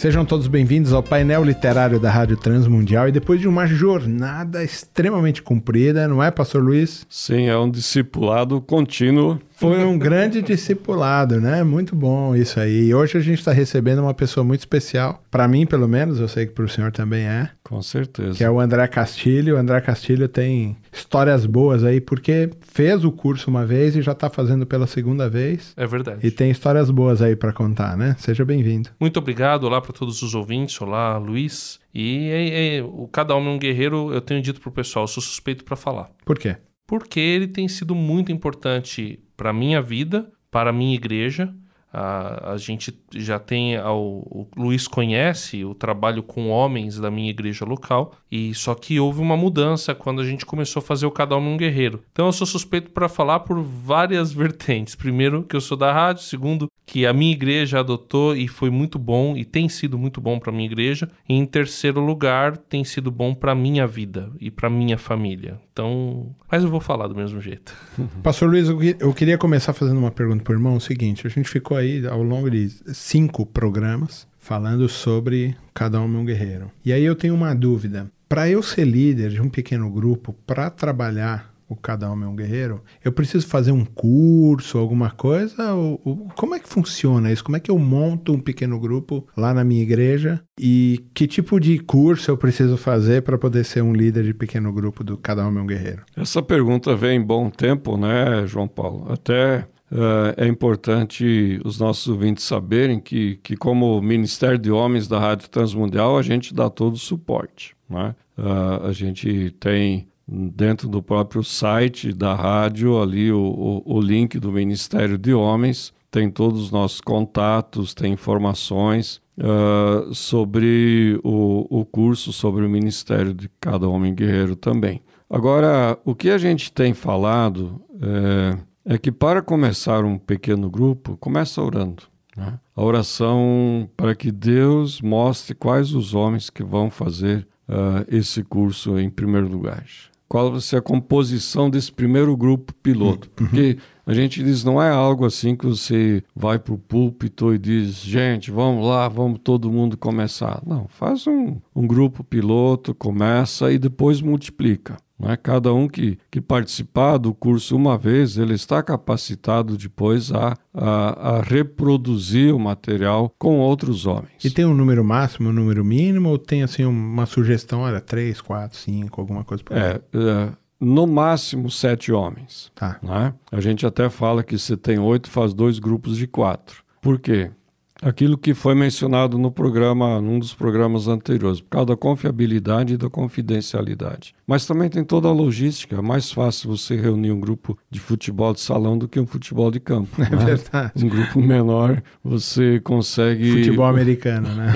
Sejam todos bem-vindos ao painel literário da Rádio Transmundial e depois de uma jornada extremamente comprida, não é, Pastor Luiz? Sim, é um discipulado contínuo foi um grande discipulado, né? Muito bom isso aí. E hoje a gente está recebendo uma pessoa muito especial. Para mim, pelo menos, eu sei que para o senhor também é. Com certeza. Que é o André Castilho. O André Castilho tem histórias boas aí, porque fez o curso uma vez e já está fazendo pela segunda vez. É verdade. E tem histórias boas aí para contar, né? Seja bem-vindo. Muito obrigado. Olá para todos os ouvintes. Olá, Luiz. E é, é, o Cada Homem é um Guerreiro, eu tenho dito pro pessoal, eu sou suspeito para falar. Por quê? Porque ele tem sido muito importante para a minha vida, para a minha igreja. A, a gente já tem, o Luiz conhece o trabalho com homens da minha igreja local, e só que houve uma mudança quando a gente começou a fazer o Cada Homem um Guerreiro. Então eu sou suspeito para falar por várias vertentes. Primeiro, que eu sou da rádio, segundo, que a minha igreja adotou e foi muito bom e tem sido muito bom para minha igreja. E em terceiro lugar, tem sido bom para minha vida e para minha família. Então, mas eu vou falar do mesmo jeito. Pastor Luiz, eu queria começar fazendo uma pergunta para o irmão. É o seguinte, a gente ficou aí ao longo de cinco programas falando sobre cada homem um guerreiro. E aí eu tenho uma dúvida. Para eu ser líder de um pequeno grupo, para trabalhar o Cada Homem é um Guerreiro, eu preciso fazer um curso, alguma coisa? Ou, ou, como é que funciona isso? Como é que eu monto um pequeno grupo lá na minha igreja? E que tipo de curso eu preciso fazer para poder ser um líder de pequeno grupo do Cada Homem é um Guerreiro? Essa pergunta vem em bom tempo, né, João Paulo? Até Uh, é importante os nossos ouvintes saberem que, que, como Ministério de Homens da Rádio Transmundial, a gente dá todo o suporte. Né? Uh, a gente tem dentro do próprio site da rádio ali o, o, o link do Ministério de Homens, tem todos os nossos contatos, tem informações uh, sobre o, o curso, sobre o Ministério de Cada Homem Guerreiro também. Agora, o que a gente tem falado é, é que para começar um pequeno grupo, começa orando. Né? A oração para que Deus mostre quais os homens que vão fazer uh, esse curso em primeiro lugar qual vai ser a composição desse primeiro grupo piloto. Uhum. Porque a gente diz, não é algo assim que você vai para o púlpito e diz, gente, vamos lá, vamos todo mundo começar. Não, faz um, um grupo piloto, começa e depois multiplica. Né? Cada um que, que participar do curso uma vez, ele está capacitado depois a, a, a, reproduzir o material com outros homens. E tem um número máximo, um número mínimo, ou tem assim uma sugestão, olha, três, quatro, cinco, alguma coisa por é, é, no máximo sete homens. Tá. Né? A gente até fala que se tem oito, faz dois grupos de quatro. Por quê? Aquilo que foi mencionado no programa, num dos programas anteriores, por causa da confiabilidade e da confidencialidade. Mas também tem toda a logística. É mais fácil você reunir um grupo de futebol de salão do que um futebol de campo. É né? verdade. Um grupo menor, você consegue. Futebol americano, né?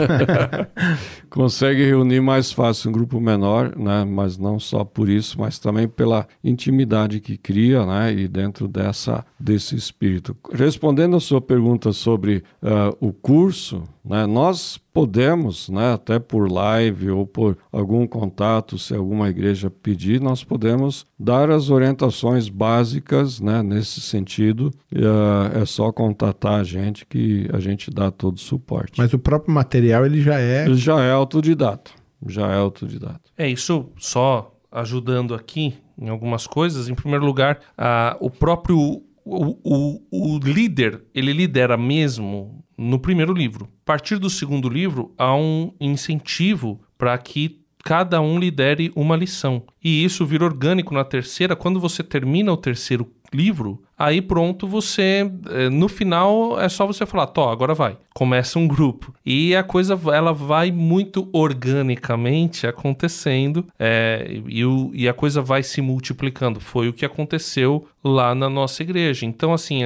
consegue reunir mais fácil um grupo menor, né? Mas não só por isso, mas também pela intimidade que cria, né? E dentro dessa desse espírito. Respondendo a sua pergunta sobre uh, o curso, né, nós podemos, né, até por live ou por algum contato, se alguma igreja pedir, nós podemos dar as orientações básicas né, nesse sentido. Uh, é só contatar a gente que a gente dá todo o suporte. Mas o próprio material ele já é. Ele já é autodidata. Já é autodidata. É isso só ajudando aqui em algumas coisas. Em primeiro lugar, uh, o próprio o, o, o líder, ele lidera mesmo no primeiro livro. A partir do segundo livro, há um incentivo para que cada um lidere uma lição. E isso vira orgânico na terceira. Quando você termina o terceiro livro, aí pronto, você eh, no final é só você falar, tó, agora vai. Começa um grupo. E a coisa ela vai muito organicamente acontecendo é, e, o, e a coisa vai se multiplicando. Foi o que aconteceu lá na nossa igreja. Então, assim,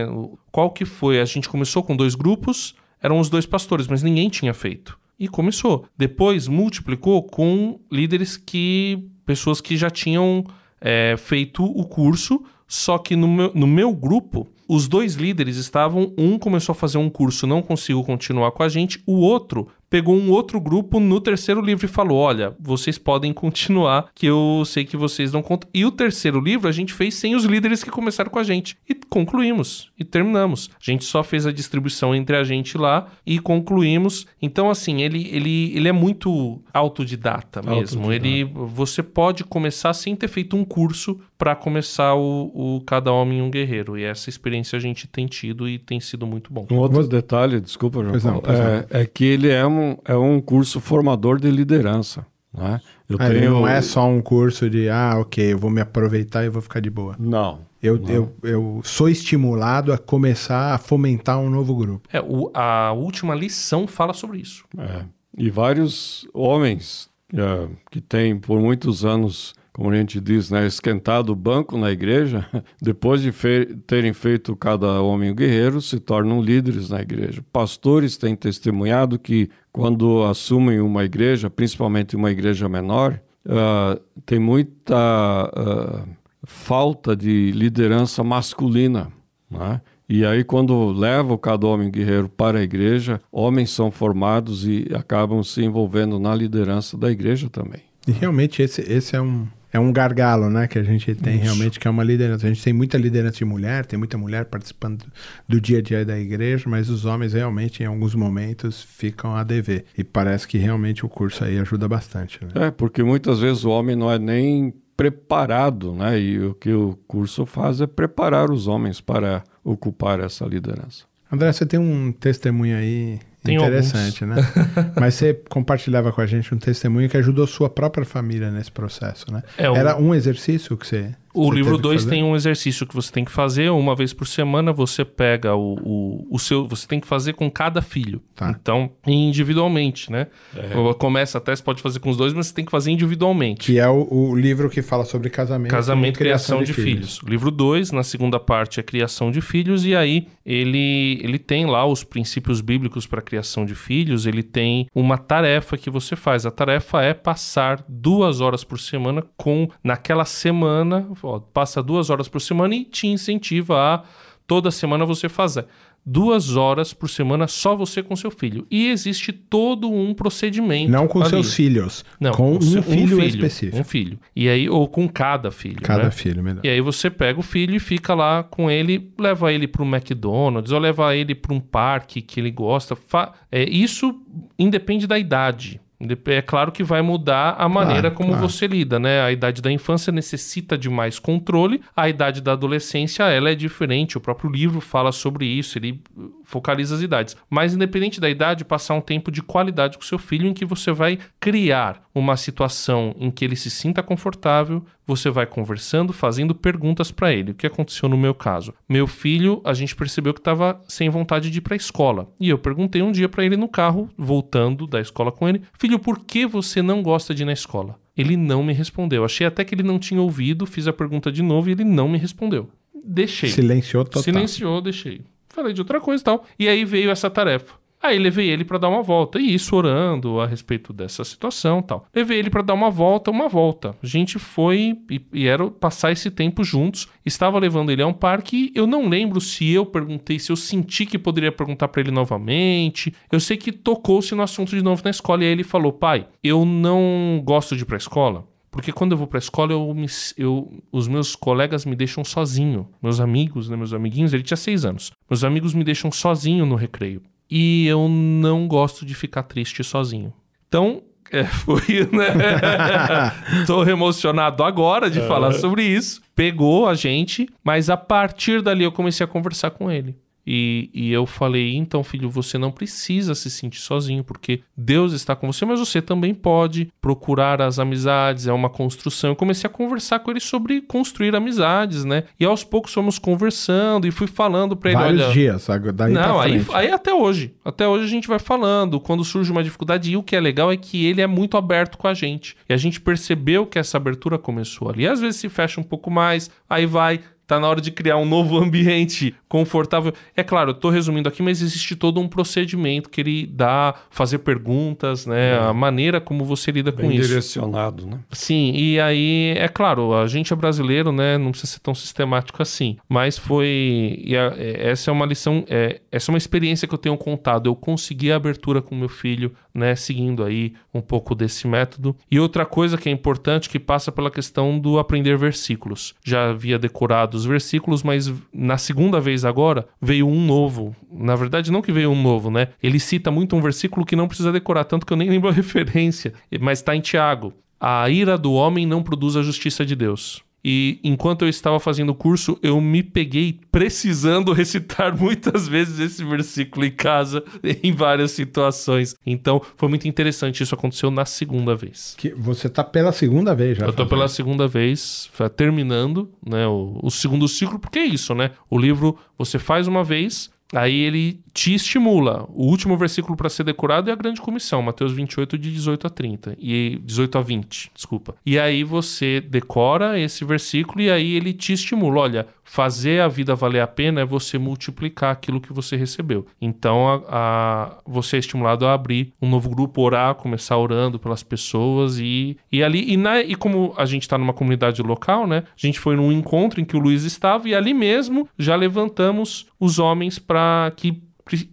qual que foi? A gente começou com dois grupos, eram os dois pastores, mas ninguém tinha feito e começou. Depois multiplicou com líderes que. pessoas que já tinham é, feito o curso, só que no meu, no meu grupo os dois líderes estavam, um começou a fazer um curso, não conseguiu continuar com a gente, o outro pegou um outro grupo no terceiro livro e falou: Olha, vocês podem continuar, que eu sei que vocês não contam. E o terceiro livro a gente fez sem os líderes que começaram com a gente. E concluímos. E terminamos. A gente só fez a distribuição entre a gente lá e concluímos. Então, assim, ele, ele, ele é muito autodidata mesmo. Autodidata. Ele, você pode começar sem ter feito um curso para começar o, o, Cada Homem um Guerreiro. E essa experiência a gente tem tido e tem sido muito bom. Um outro detalhe, desculpa, João Paulo, não, é, é, que ele é um, é um curso formador de liderança. Né? Eu ah, tenho... Não é só um curso de, ah, ok, eu vou me aproveitar e vou ficar de boa. Não. Eu, não. eu, eu sou estimulado a começar a fomentar um novo grupo. É, o, a última lição fala sobre isso. É. E vários homens é, que têm por muitos anos como a gente diz, né, esquentado o banco na igreja, depois de fe terem feito cada homem guerreiro, se tornam líderes na igreja. Pastores têm testemunhado que quando assumem uma igreja, principalmente uma igreja menor, uh, tem muita uh, falta de liderança masculina. Né? E aí, quando leva cada homem guerreiro para a igreja, homens são formados e acabam se envolvendo na liderança da igreja também. E realmente esse, esse é um, é um gargalo, né, que a gente tem Isso. realmente, que é uma liderança. A gente tem muita liderança de mulher, tem muita mulher participando do dia a dia da igreja, mas os homens realmente, em alguns momentos, ficam a dever. E parece que realmente o curso aí ajuda bastante. Né? É, porque muitas vezes o homem não é nem preparado, né? E o que o curso faz é preparar os homens para ocupar essa liderança. André, você tem um testemunho aí tem Interessante, alguns. né? Mas você compartilhava com a gente um testemunho que ajudou sua própria família nesse processo, né? É, Era um exercício que você o livro 2 tem um exercício que você tem que fazer uma vez por semana. Você pega o, o, o seu. Você tem que fazer com cada filho. Tá. Então, individualmente, né? É. Começa até, você pode fazer com os dois, mas você tem que fazer individualmente. Que é o, o livro que fala sobre casamento. Casamento e criação, criação de, de filhos. filhos. O livro 2, na segunda parte, é criação de filhos, e aí ele, ele tem lá os princípios bíblicos para criação de filhos. Ele tem uma tarefa que você faz. A tarefa é passar duas horas por semana com, naquela semana, ó, passa duas horas por semana e te incentiva a toda semana você fazer duas horas por semana só você com seu filho. E existe todo um procedimento. Não com ali. seus filhos. Não, com um, seu, filho, um filho específico. Um filho. E aí, ou com cada filho. Cada né? filho, melhor. E aí você pega o filho e fica lá com ele, leva ele para um McDonald's ou leva ele para um parque que ele gosta. Fa é, isso independe da idade. É claro que vai mudar a maneira claro, como claro. você lida, né? A idade da infância necessita de mais controle, a idade da adolescência ela é diferente. O próprio livro fala sobre isso, ele focaliza as idades. Mas independente da idade, passar um tempo de qualidade com seu filho em que você vai criar uma situação em que ele se sinta confortável, você vai conversando, fazendo perguntas para ele. O que aconteceu no meu caso? Meu filho, a gente percebeu que estava sem vontade de ir para a escola. E eu perguntei um dia para ele no carro, voltando da escola com ele: "Filho, por que você não gosta de ir na escola?" Ele não me respondeu. Achei até que ele não tinha ouvido, fiz a pergunta de novo e ele não me respondeu. Deixei. Silenciou total. Silenciou, deixei. Falei de outra coisa e tal. E aí veio essa tarefa. Aí levei ele para dar uma volta, e isso orando a respeito dessa situação tal. Levei ele para dar uma volta, uma volta. A gente foi e, e, era passar esse tempo juntos. Estava levando ele a um parque. Eu não lembro se eu perguntei, se eu senti que poderia perguntar para ele novamente. Eu sei que tocou-se no assunto de novo na escola e aí ele falou: pai, eu não gosto de ir para escola. Porque quando eu vou para a escola, eu, me, eu, os meus colegas me deixam sozinho. Meus amigos, né, meus amiguinhos, ele tinha seis anos. Meus amigos me deixam sozinho no recreio e eu não gosto de ficar triste sozinho. Então, é, foi, né? Tô emocionado agora de falar sobre isso. Pegou a gente, mas a partir dali eu comecei a conversar com ele. E, e eu falei: então, filho, você não precisa se sentir sozinho, porque Deus está com você, mas você também pode procurar as amizades, é uma construção. Eu comecei a conversar com ele sobre construir amizades, né? E aos poucos fomos conversando e fui falando para ele: Vários olha. dias, daí Não, aí, aí até hoje. Até hoje a gente vai falando. Quando surge uma dificuldade, e o que é legal é que ele é muito aberto com a gente. E a gente percebeu que essa abertura começou ali. Às vezes se fecha um pouco mais, aí vai tá na hora de criar um novo ambiente confortável. É claro, eu tô resumindo aqui, mas existe todo um procedimento que ele dá, fazer perguntas, né? É. A maneira como você lida Bem com isso. direcionado, né? Sim, e aí, é claro, a gente é brasileiro, né? Não precisa ser tão sistemático assim. Mas foi. E a, é, essa é uma lição, é, essa é uma experiência que eu tenho contado. Eu consegui a abertura com meu filho, né? Seguindo aí um pouco desse método. E outra coisa que é importante que passa pela questão do aprender versículos. Já havia decorado os versículos, mas na segunda vez agora veio um novo. Na verdade, não que veio um novo, né? Ele cita muito um versículo que não precisa decorar, tanto que eu nem lembro a referência, mas está em Tiago. A ira do homem não produz a justiça de Deus. E enquanto eu estava fazendo o curso, eu me peguei precisando recitar muitas vezes esse versículo em casa, em várias situações. Então, foi muito interessante. Isso aconteceu na segunda vez. Que você está pela segunda vez já. Eu estou pela segunda vez, terminando né, o, o segundo ciclo, porque é isso, né? O livro você faz uma vez, Aí ele te estimula. O último versículo para ser decorado é a grande comissão, Mateus 28, de 18 a 30. E 18 a 20, desculpa. E aí você decora esse versículo e aí ele te estimula. Olha, fazer a vida valer a pena é você multiplicar aquilo que você recebeu. Então a, a, você é estimulado a abrir um novo grupo, orar, começar orando pelas pessoas e, e ali. E, na, e como a gente está numa comunidade local, né? A gente foi num encontro em que o Luiz estava e ali mesmo já levantamos os homens para que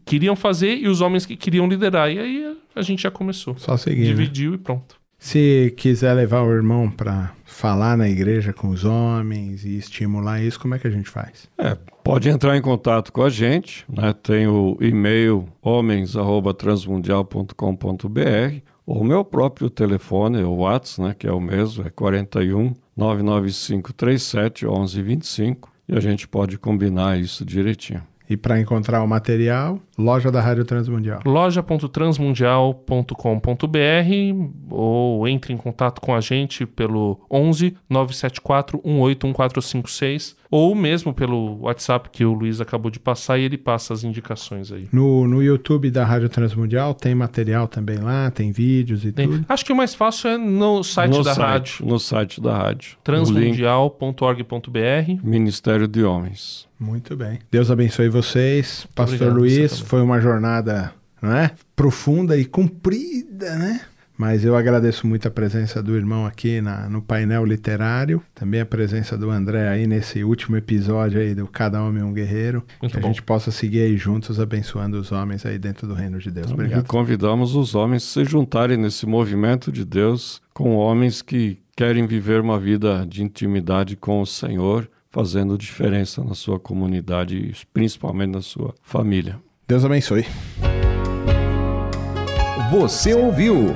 queriam fazer e os homens que queriam liderar. E aí a gente já começou. Só seguir. Dividiu né? e pronto. Se quiser levar o irmão para falar na igreja com os homens e estimular isso, como é que a gente faz? É, pode entrar em contato com a gente, né? Tem o e-mail homens@transmundial.com.br ou meu próprio telefone, o WhatsApp, né, que é o mesmo, é 41 995 37 1125 e a gente pode combinar isso direitinho. E para encontrar o material, loja da Rádio Transmundial. loja.transmundial.com.br ou entre em contato com a gente pelo 11 974 181456 ou mesmo pelo WhatsApp que o Luiz acabou de passar e ele passa as indicações aí. No, no YouTube da Rádio Transmundial tem material também lá, tem vídeos e tem. tudo. Acho que o mais fácil é no site no da site, rádio. No site da rádio. transmundial.org.br Ministério de Homens. Muito bem. Deus abençoe vocês. Pastor Obrigado, Luiz, foi uma jornada não é? profunda e comprida, né? Mas eu agradeço muito a presença do irmão aqui na, no painel literário, também a presença do André aí nesse último episódio aí do Cada Homem um Guerreiro, muito que bom. a gente possa seguir aí juntos abençoando os homens aí dentro do reino de Deus. Obrigado. E convidamos os homens a se juntarem nesse movimento de Deus com homens que querem viver uma vida de intimidade com o Senhor, fazendo diferença na sua comunidade e principalmente na sua família. Deus abençoe. Você ouviu